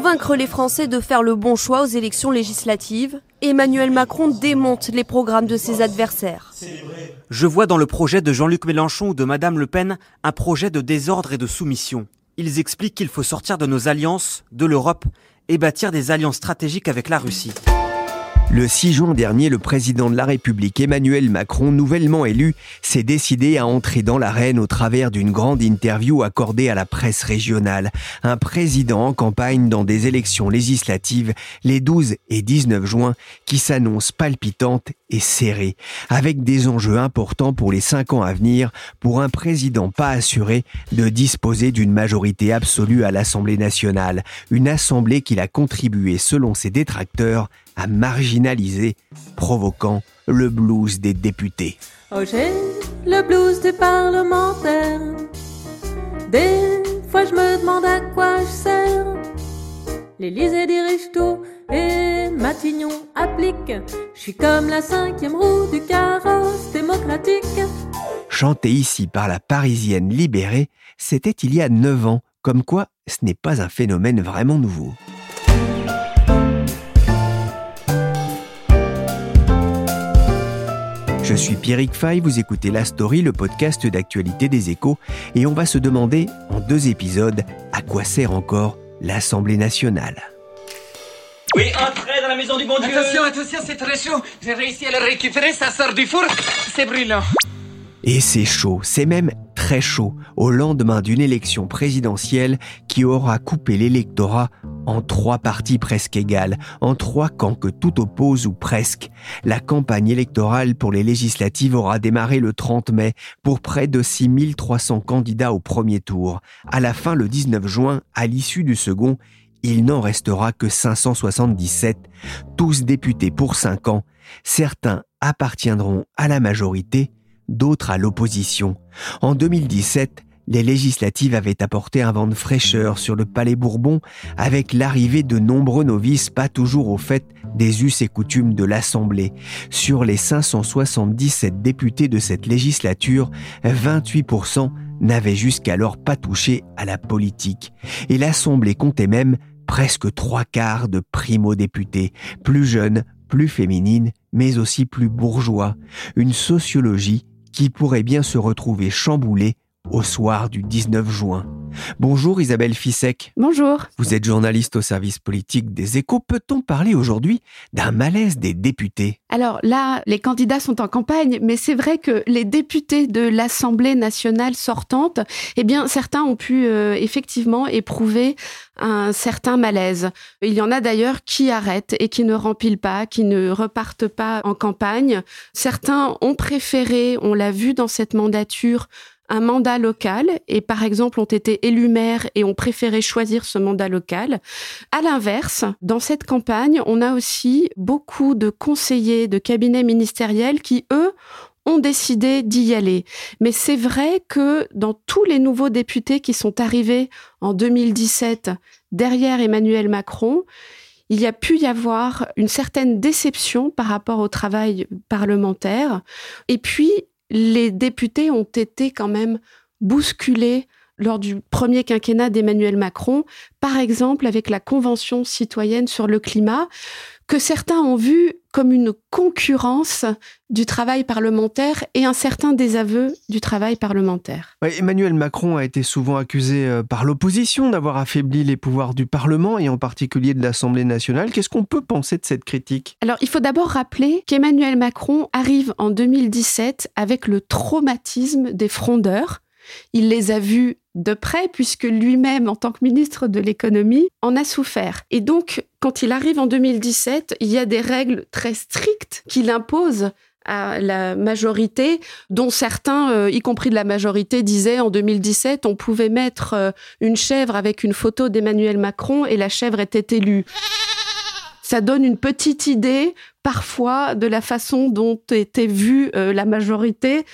Convaincre les Français de faire le bon choix aux élections législatives, Emmanuel Macron démonte les programmes de ses adversaires. Je vois dans le projet de Jean-Luc Mélenchon ou de Madame Le Pen un projet de désordre et de soumission. Ils expliquent qu'il faut sortir de nos alliances, de l'Europe, et bâtir des alliances stratégiques avec la Russie. Le 6 juin dernier, le président de la République Emmanuel Macron, nouvellement élu, s'est décidé à entrer dans l'arène au travers d'une grande interview accordée à la presse régionale. Un président en campagne dans des élections législatives les 12 et 19 juin qui s'annoncent palpitantes et serrées, avec des enjeux importants pour les cinq ans à venir pour un président pas assuré de disposer d'une majorité absolue à l'Assemblée nationale, une assemblée qu'il a contribué, selon ses détracteurs, à marginaliser, provoquant le blues des députés. Oh, j'ai le blues des parlementaires. Des fois, je me demande à quoi je sers. L'Élysée dirige tout et Matignon applique. Je suis comme la cinquième roue du carrosse démocratique. Chanté ici par la Parisienne libérée, c'était il y a neuf ans, comme quoi ce n'est pas un phénomène vraiment nouveau. Je suis Pierrick Fay, vous écoutez La Story, le podcast d'actualité des échos, et on va se demander en deux épisodes à quoi sert encore l'Assemblée nationale. Oui, entrez dans la maison du bon Dieu Attention, attention, c'est très chaud J'ai réussi à le récupérer, ça sort du four, c'est brûlant et c'est chaud, c'est même très chaud, au lendemain d'une élection présidentielle qui aura coupé l'électorat en trois parties presque égales, en trois camps que tout oppose ou presque. La campagne électorale pour les législatives aura démarré le 30 mai pour près de 6300 candidats au premier tour. À la fin, le 19 juin, à l'issue du second, il n'en restera que 577, tous députés pour cinq ans. Certains appartiendront à la majorité, d'autres à l'opposition. En 2017, les législatives avaient apporté un vent de fraîcheur sur le palais Bourbon avec l'arrivée de nombreux novices pas toujours au fait des us et coutumes de l'Assemblée. Sur les 577 députés de cette législature, 28% n'avaient jusqu'alors pas touché à la politique. Et l'Assemblée comptait même presque trois quarts de primo-députés, plus jeunes, plus féminines, mais aussi plus bourgeois. Une sociologie qui pourrait bien se retrouver chamboulé au soir du 19 juin. Bonjour Isabelle Fissek. Bonjour. Vous êtes journaliste au service politique des échos. Peut-on parler aujourd'hui d'un malaise des députés? Alors là, les candidats sont en campagne, mais c'est vrai que les députés de l'Assemblée nationale sortante, eh bien certains ont pu euh, effectivement éprouver un certain malaise. Il y en a d'ailleurs qui arrêtent et qui ne remplissent pas, qui ne repartent pas en campagne. Certains ont préféré, on l'a vu dans cette mandature, un mandat local et par exemple ont été élus maires et ont préféré choisir ce mandat local. À l'inverse, dans cette campagne, on a aussi beaucoup de conseillers de cabinets ministériels qui, eux, ont décidé d'y aller. Mais c'est vrai que dans tous les nouveaux députés qui sont arrivés en 2017 derrière Emmanuel Macron, il y a pu y avoir une certaine déception par rapport au travail parlementaire. Et puis, les députés ont été quand même bousculés lors du premier quinquennat d'Emmanuel Macron, par exemple avec la Convention citoyenne sur le climat, que certains ont vu comme une concurrence du travail parlementaire et un certain désaveu du travail parlementaire. Emmanuel Macron a été souvent accusé euh, par l'opposition d'avoir affaibli les pouvoirs du Parlement et en particulier de l'Assemblée nationale. Qu'est-ce qu'on peut penser de cette critique? Alors il faut d'abord rappeler qu'Emmanuel Macron arrive en 2017 avec le traumatisme des frondeurs il les a vus de près puisque lui-même, en tant que ministre de l'économie, en a souffert. Et donc, quand il arrive en 2017, il y a des règles très strictes qu'il impose à la majorité, dont certains, euh, y compris de la majorité, disaient en 2017 on pouvait mettre euh, une chèvre avec une photo d'Emmanuel Macron et la chèvre était élue. Ça donne une petite idée parfois de la façon dont était vue euh, la majorité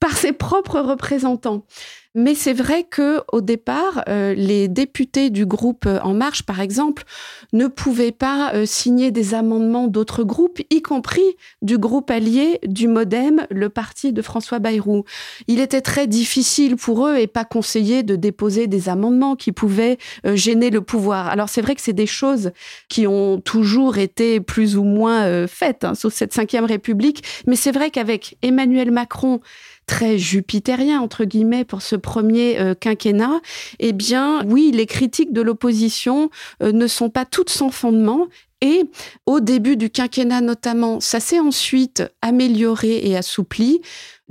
par ses propres représentants. Mais c'est vrai que au départ, euh, les députés du groupe euh, En Marche, par exemple, ne pouvaient pas euh, signer des amendements d'autres groupes, y compris du groupe allié du MoDem, le parti de François Bayrou. Il était très difficile pour eux et pas conseillé de déposer des amendements qui pouvaient gêner le pouvoir. Alors c'est vrai que c'est des choses qui ont toujours été plus ou moins faites hein, sous cette cinquième République, mais c'est vrai qu'avec Emmanuel Macron très jupitérien, entre guillemets, pour ce premier euh, quinquennat, eh bien, oui, les critiques de l'opposition euh, ne sont pas toutes sans fondement et au début du quinquennat notamment, ça s'est ensuite amélioré et assoupli.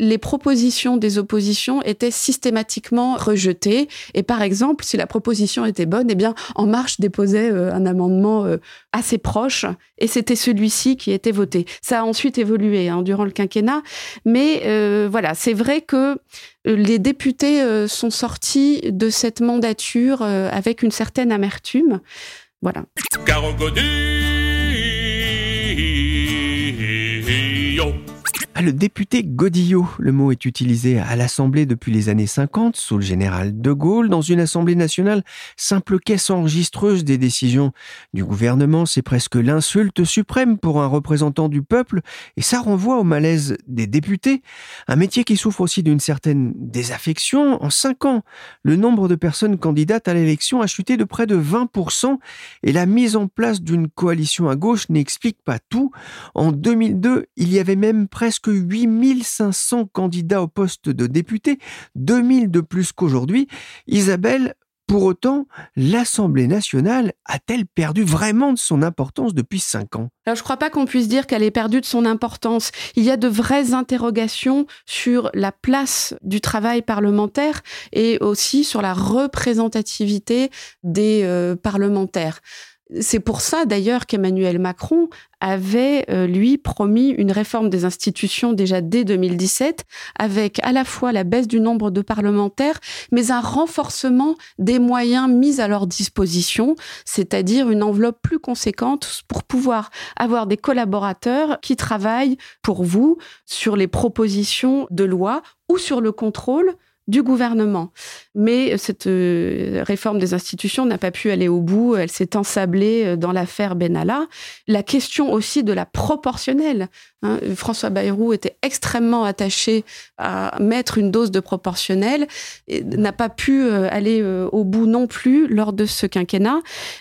Les propositions des oppositions étaient systématiquement rejetées. Et par exemple, si la proposition était bonne, eh bien, En Marche déposait euh, un amendement euh, assez proche, et c'était celui-ci qui était voté. Ça a ensuite évolué hein, durant le quinquennat, mais euh, voilà, c'est vrai que les députés sont sortis de cette mandature avec une certaine amertume. Voilà. Le député Godillot, le mot est utilisé à l'Assemblée depuis les années 50, sous le général de Gaulle, dans une Assemblée nationale, simple caisse enregistreuse des décisions du gouvernement, c'est presque l'insulte suprême pour un représentant du peuple, et ça renvoie au malaise des députés, un métier qui souffre aussi d'une certaine désaffection. En cinq ans, le nombre de personnes candidates à l'élection a chuté de près de 20%, et la mise en place d'une coalition à gauche n'explique pas tout. En 2002, il y avait même presque que 8500 candidats au poste de député, 2000 de plus qu'aujourd'hui. Isabelle, pour autant, l'Assemblée nationale a-t-elle perdu vraiment de son importance depuis cinq ans? Alors, je ne crois pas qu'on puisse dire qu'elle ait perdu de son importance. Il y a de vraies interrogations sur la place du travail parlementaire et aussi sur la représentativité des euh, parlementaires. C'est pour ça d'ailleurs qu'Emmanuel Macron avait, euh, lui, promis une réforme des institutions déjà dès 2017, avec à la fois la baisse du nombre de parlementaires, mais un renforcement des moyens mis à leur disposition, c'est-à-dire une enveloppe plus conséquente pour pouvoir avoir des collaborateurs qui travaillent pour vous sur les propositions de loi ou sur le contrôle du gouvernement. Mais cette euh, réforme des institutions n'a pas pu aller au bout. Elle s'est ensablée euh, dans l'affaire Benalla. La question aussi de la proportionnelle. Hein, François Bayrou était extrêmement attaché à mettre une dose de proportionnelle et n'a pas pu euh, aller au bout non plus lors de ce quinquennat.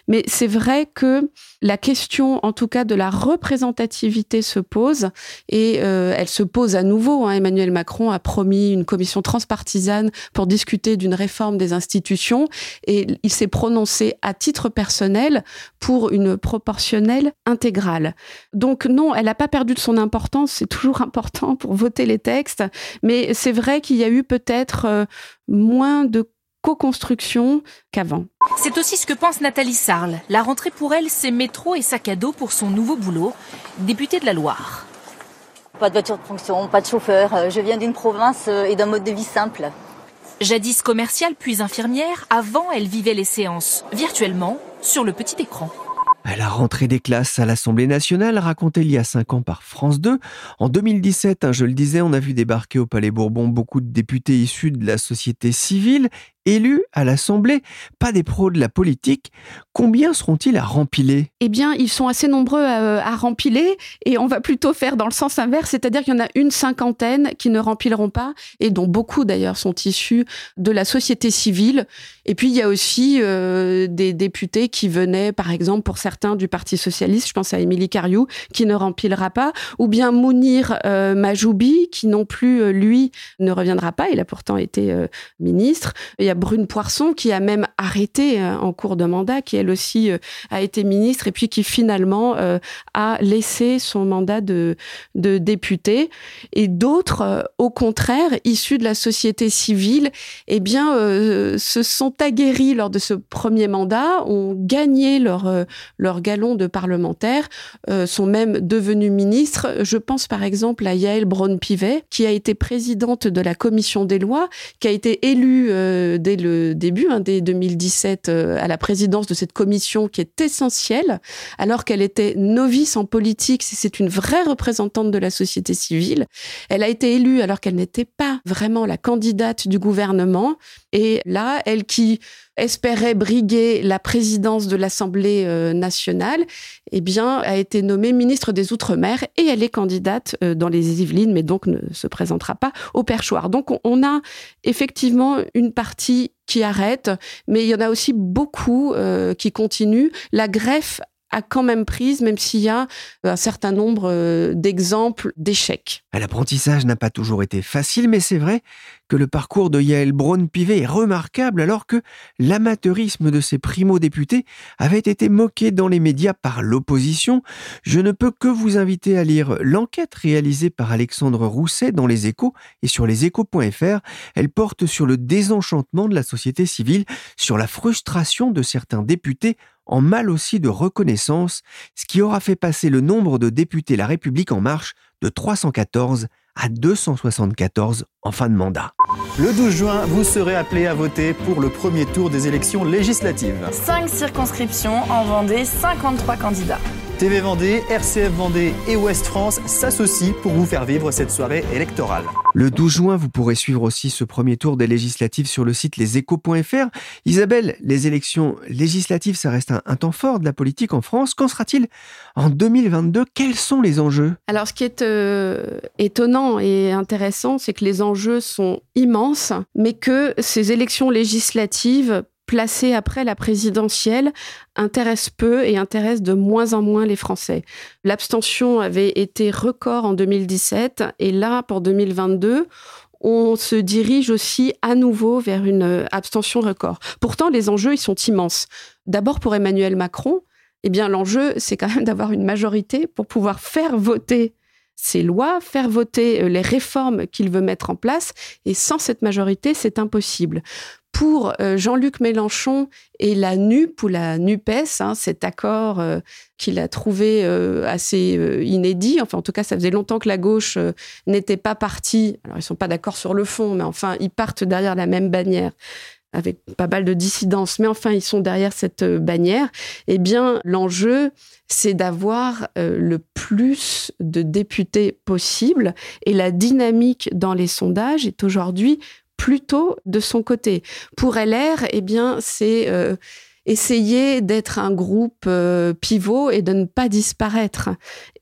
Mais c'est vrai que la question, en tout cas, de la représentativité se pose et elle se pose à nouveau. Hein. Emmanuel Macron a promis une commission transpartisane pour discuter d'une réforme des institutions et il s'est prononcé à titre personnel pour une proportionnelle intégrale. Donc non, elle n'a pas perdu de son c'est toujours important pour voter les textes, mais c'est vrai qu'il y a eu peut-être euh, moins de co-construction qu'avant. C'est aussi ce que pense Nathalie Sarle. La rentrée pour elle, c'est métro et sac à dos pour son nouveau boulot, députée de la Loire. Pas de voiture de fonction, pas de chauffeur. Euh, je viens d'une province euh, et d'un mode de vie simple. Jadis commerciale puis infirmière, avant elle vivait les séances virtuellement sur le petit écran. À la rentrée des classes à l'Assemblée nationale, racontée il y a cinq ans par France 2, en 2017, hein, je le disais, on a vu débarquer au Palais Bourbon beaucoup de députés issus de la société civile élus à l'Assemblée, pas des pros de la politique. Combien seront-ils à rempiler? Eh bien, ils sont assez nombreux à, à, rempiler et on va plutôt faire dans le sens inverse, c'est-à-dire qu'il y en a une cinquantaine qui ne rempileront pas et dont beaucoup d'ailleurs sont issus de la société civile. Et puis, il y a aussi euh, des députés qui venaient, par exemple, pour certains du Parti socialiste, je pense à Émilie Cariou, qui ne remplira pas, ou bien Mounir euh, Majoubi, qui non plus, euh, lui, ne reviendra pas. Il a pourtant été euh, ministre. Y a Brune Poisson qui a même arrêté en cours de mandat, qui elle aussi a été ministre et puis qui finalement a laissé son mandat de, de député. Et d'autres, au contraire, issus de la société civile, eh bien, se sont aguerris lors de ce premier mandat, ont gagné leur, leur galon de parlementaire, sont même devenus ministres. Je pense par exemple à Yael Braun-Pivet, qui a été présidente de la commission des lois, qui a été élue euh, dès le début, hein, dès 2017, euh, à la présidence de cette commission qui est essentielle, alors qu'elle était novice en politique, c'est une vraie représentante de la société civile. Elle a été élue alors qu'elle n'était pas vraiment la candidate du gouvernement. Et là, elle qui espérait briguer la présidence de l'Assemblée euh, nationale, eh bien, a été nommée ministre des Outre-mer et elle est candidate euh, dans les Yvelines, mais donc ne se présentera pas au perchoir. Donc, on a effectivement une partie qui arrête, mais il y en a aussi beaucoup euh, qui continuent. La greffe a quand même prise, même s'il y a un certain nombre euh, d'exemples d'échecs. L'apprentissage n'a pas toujours été facile, mais c'est vrai que le parcours de Yael Braun-Pivet est remarquable alors que l'amateurisme de ses primo-députés avait été moqué dans les médias par l'opposition. Je ne peux que vous inviter à lire l'enquête réalisée par Alexandre Rousset dans Les Échos et sur leséchos.fr. Elle porte sur le désenchantement de la société civile, sur la frustration de certains députés en mal aussi de reconnaissance, ce qui aura fait passer le nombre de députés La République en marche de 314 à 274 en fin de mandat. Le 12 juin, vous serez appelé à voter pour le premier tour des élections législatives. Cinq circonscriptions en Vendée, 53 candidats. TV Vendée, RCF Vendée et Ouest France s'associent pour vous faire vivre cette soirée électorale. Le 12 juin, vous pourrez suivre aussi ce premier tour des législatives sur le site leséchos.fr. Isabelle, les élections législatives, ça reste un, temps fort de la politique en France. Qu'en sera-t-il en 2022 Quels sont les enjeux? Alors, ce qui est euh, étonnant et intéressant, c'est que les enjeux sont immenses, mais que ces élections législatives placé après la présidentielle intéresse peu et intéresse de moins en moins les Français. L'abstention avait été record en 2017 et là, pour 2022, on se dirige aussi à nouveau vers une abstention record. Pourtant, les enjeux, ils sont immenses. D'abord, pour Emmanuel Macron, eh bien, l'enjeu, c'est quand même d'avoir une majorité pour pouvoir faire voter ces lois, faire voter euh, les réformes qu'il veut mettre en place. Et sans cette majorité, c'est impossible pour euh, Jean-Luc Mélenchon et la NUP ou la NUPES, hein, cet accord euh, qu'il a trouvé assez inédit. Enfin, en tout cas, ça faisait longtemps que la gauche n'était pas partie. Alors, ils sont pas d'accord sur le fond, mais enfin, ils partent derrière la même bannière avec pas mal de dissidence, mais enfin, ils sont derrière cette bannière. Eh bien, l'enjeu, c'est d'avoir le plus de députés possible. Et la dynamique dans les sondages est aujourd'hui plutôt de son côté. Pour LR, eh bien, c'est euh, essayer d'être un groupe euh, pivot et de ne pas disparaître.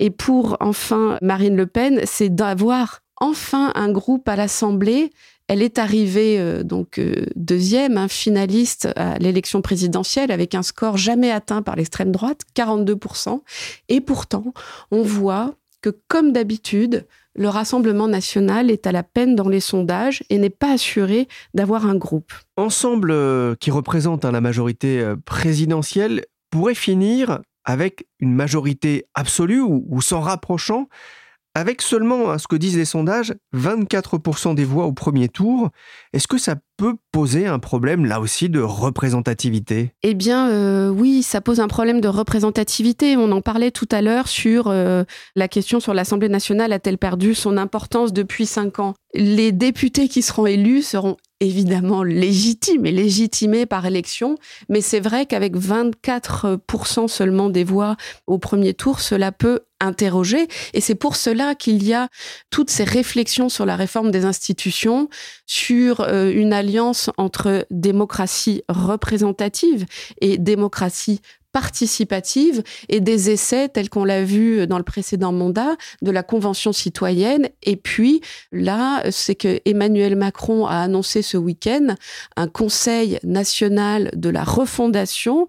Et pour enfin Marine Le Pen, c'est d'avoir enfin un groupe à l'Assemblée. Elle est arrivée euh, donc deuxième, un finaliste à l'élection présidentielle avec un score jamais atteint par l'extrême droite, 42%. Et pourtant, on voit que comme d'habitude, le Rassemblement national est à la peine dans les sondages et n'est pas assuré d'avoir un groupe. Ensemble euh, qui représente hein, la majorité euh, présidentielle pourrait finir avec une majorité absolue ou s'en rapprochant avec seulement, à ce que disent les sondages, 24% des voix au premier tour, est-ce que ça peut poser un problème là aussi de représentativité? Eh bien euh, oui, ça pose un problème de représentativité. On en parlait tout à l'heure sur euh, la question sur l'Assemblée nationale a-t-elle perdu son importance depuis cinq ans? Les députés qui seront élus seront évidemment légitimes et légitimés par élection, mais c'est vrai qu'avec 24% seulement des voix au premier tour, cela peut interroger. Et c'est pour cela qu'il y a toutes ces réflexions sur la réforme des institutions, sur euh, une alliance entre démocratie représentative et démocratie participative et des essais tels qu'on l'a vu dans le précédent mandat de la Convention citoyenne. Et puis là, c'est que Emmanuel Macron a annoncé ce week-end un Conseil national de la refondation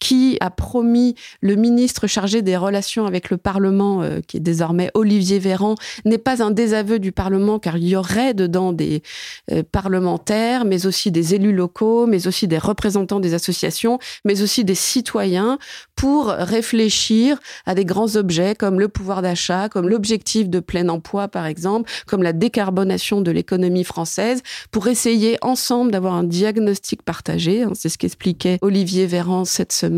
qui a promis le ministre chargé des relations avec le Parlement, euh, qui est désormais Olivier Véran, n'est pas un désaveu du Parlement, car il y aurait dedans des euh, parlementaires, mais aussi des élus locaux, mais aussi des représentants des associations, mais aussi des citoyens, pour réfléchir à des grands objets comme le pouvoir d'achat, comme l'objectif de plein emploi, par exemple, comme la décarbonation de l'économie française, pour essayer ensemble d'avoir un diagnostic partagé. Hein, c'est ce qu'expliquait Olivier Véran cette semaine,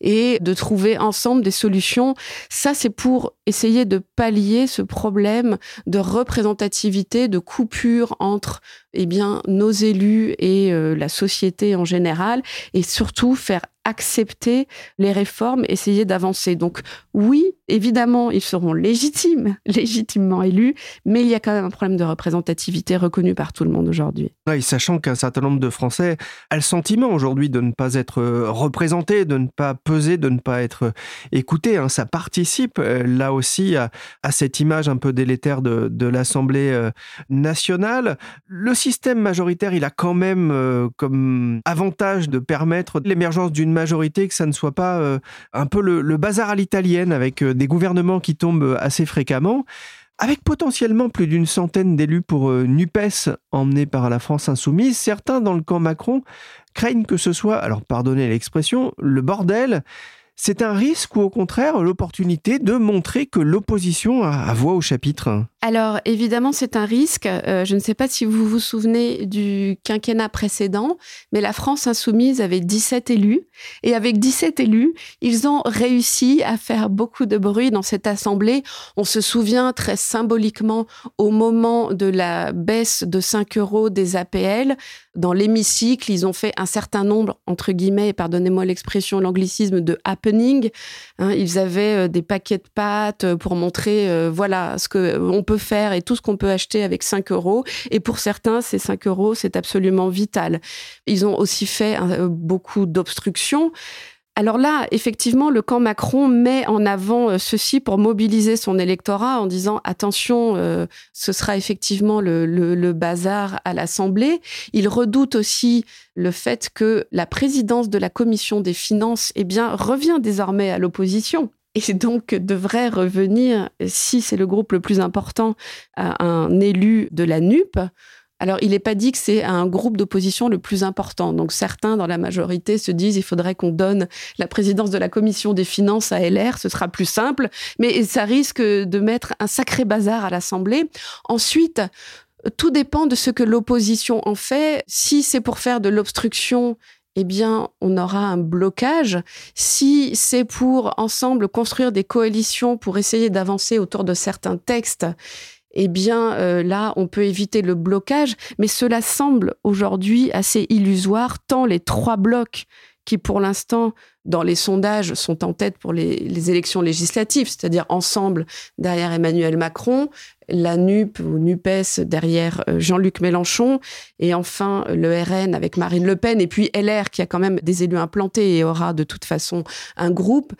et de trouver ensemble des solutions. Ça, c'est pour essayer de pallier ce problème de représentativité, de coupure entre eh bien, nos élus et euh, la société en général, et surtout faire accepter les réformes, essayer d'avancer. Donc oui, évidemment, ils seront légitimes, légitimement élus, mais il y a quand même un problème de représentativité reconnu par tout le monde aujourd'hui. Sachant qu'un certain nombre de Français a le sentiment aujourd'hui de ne pas être représentés, de ne pas peser, de ne pas être écoutés. Hein. Ça participe euh, là aussi à, cette image un peu délétère de, l'Assemblée euh, nationale. Le système majoritaire, il a quand même euh, comme avantage de permettre l'émergence d'une majorité, que ça ne soit pas euh, un peu le, bazar à l'italienne avec euh, des gouvernements qui tombent assez fréquemment. Avec potentiellement plus d'une centaine d'élus pour NUPES emmenés par la France insoumise, certains dans le camp Macron craignent que ce soit, alors pardonnez l'expression, le bordel c'est un risque ou au contraire l'opportunité de montrer que l'opposition a, voix au chapitre? Alors évidemment c'est un risque. Euh, je ne sais pas si vous vous souvenez du quinquennat précédent, mais la France insoumise avait 17 élus. Et avec 17 élus, ils ont réussi à faire beaucoup de bruit dans cette assemblée. On se souvient très symboliquement au moment de la baisse de 5 euros des APL. Dans l'hémicycle, ils ont fait un certain nombre, entre guillemets, pardonnez-moi l'expression, l'anglicisme de happening. Hein, ils avaient euh, des paquets de pâtes euh, pour montrer, euh, voilà, ce qu'on peut faire et tout ce qu'on peut acheter avec 5 euros. Et pour certains, ces 5 euros, c'est absolument vital. Ils ont aussi fait beaucoup d'obstructions. Alors là, effectivement, le camp Macron met en avant euh, ceci pour mobiliser son électorat en disant attention, euh, ce sera effectivement le, bazar à l'Assemblée. Il redoute aussi le fait que la présidence de la commission des finances, eh revient désormais à l'opposition et donc devrait revenir, si c'est le groupe le plus important, à un élu de la NUP. Alors, il n'est pas dit que c'est un groupe d'opposition le plus important. Donc, certains dans la majorité se disent il faudrait qu'on donne la présidence de la commission des finances à LR, ce sera plus simple, mais ça risque de mettre un sacré bazar à l'Assemblée. Ensuite, tout dépend de ce que l'opposition en fait. Si c'est pour faire de l'obstruction, eh bien, on aura un blocage. Si c'est pour ensemble construire des coalitions pour essayer d'avancer autour de certains textes, eh bien euh, là, on peut éviter le blocage. Mais cela semble aujourd'hui assez illusoire, tant les trois blocs qui, pour l'instant, dans les sondages, sont en tête pour les, élections législatives, c'est-à-dire ensemble derrière Emmanuel Macron, la NUP ou NUPES derrière euh, Jean-Luc Mélenchon, et enfin le RN avec Marine Le Pen, et puis LR qui a quand même des élus implantés et aura de toute façon un groupe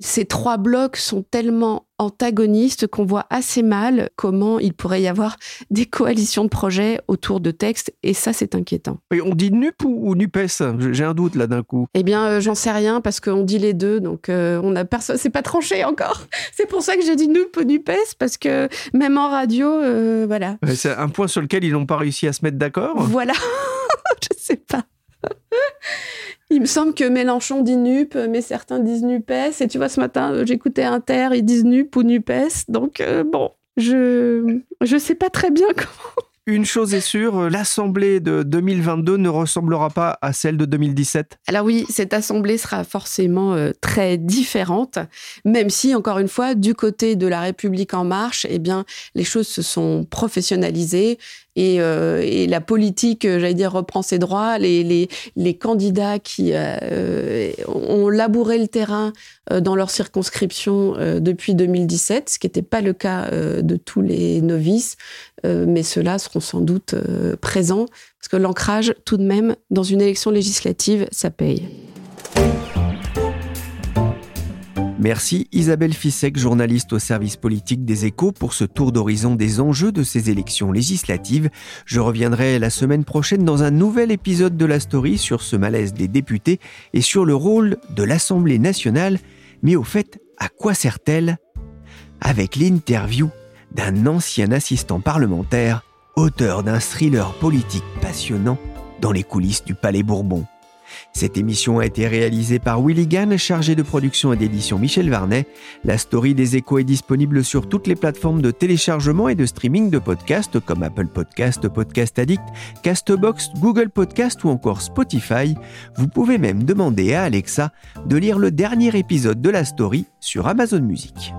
ces trois blocs sont tellement antagonistes qu'on voit assez mal comment il pourrait y avoir des coalitions de projets autour de textes, et ça, c'est inquiétant. on dit NUP ou, NUPES? J'ai un doute là d'un coup. Eh bien, euh, j'en sais rien parce qu'on dit les deux, donc euh, on a personne. C'est pas tranché encore. C'est pour ça que j'ai dit NUP ou NUPES parce que même en radio, euh, voilà. C'est un point sur lequel ils n'ont pas réussi à se mettre d'accord? Voilà. Je sais pas. Il me semble que Mélenchon dit NUP, mais certains disent NUPES. Et tu vois, ce matin, euh, j'écoutais Inter, ils disent NUP ou NUPES. Donc, euh, bon, je ne sais pas très bien comment. Une chose est sûre, euh, l'Assemblée de 2022 ne ressemblera pas à celle de 2017. Alors oui, cette Assemblée sera forcément très différente, même si, encore une fois, du côté de la République en marche, eh bien, les choses se sont professionnalisées. Euh, et, la politique, euh, j'allais dire, reprend ses droits. Les, candidats qui euh, ont labouré le terrain dans leur circonscription depuis 2017, ce qui n'était pas le cas de tous les novices, mais ceux-là seront sans doute présents, parce que l'ancrage, tout de même, dans une élection législative, ça paye. Merci Isabelle Fissek, journaliste au service politique des échos, pour ce tour d'horizon des enjeux de ces élections législatives. Je reviendrai la semaine prochaine dans un nouvel épisode de la story sur ce malaise des députés et sur le rôle de l'Assemblée nationale. Mais au fait, à quoi sert-elle? Avec l'interview d'un ancien assistant parlementaire, auteur d'un thriller politique passionnant dans les coulisses du Palais Bourbon. Cette émission a été réalisée par Willy Gann, chargé de production et d'édition Michel Varnet. La story des échos est disponible sur toutes les plateformes de téléchargement et de streaming de podcasts comme Apple Podcast, Podcast Addict, Castbox, Google Podcast ou encore Spotify. Vous pouvez même demander à Alexa de lire le dernier épisode de la story sur Amazon Music.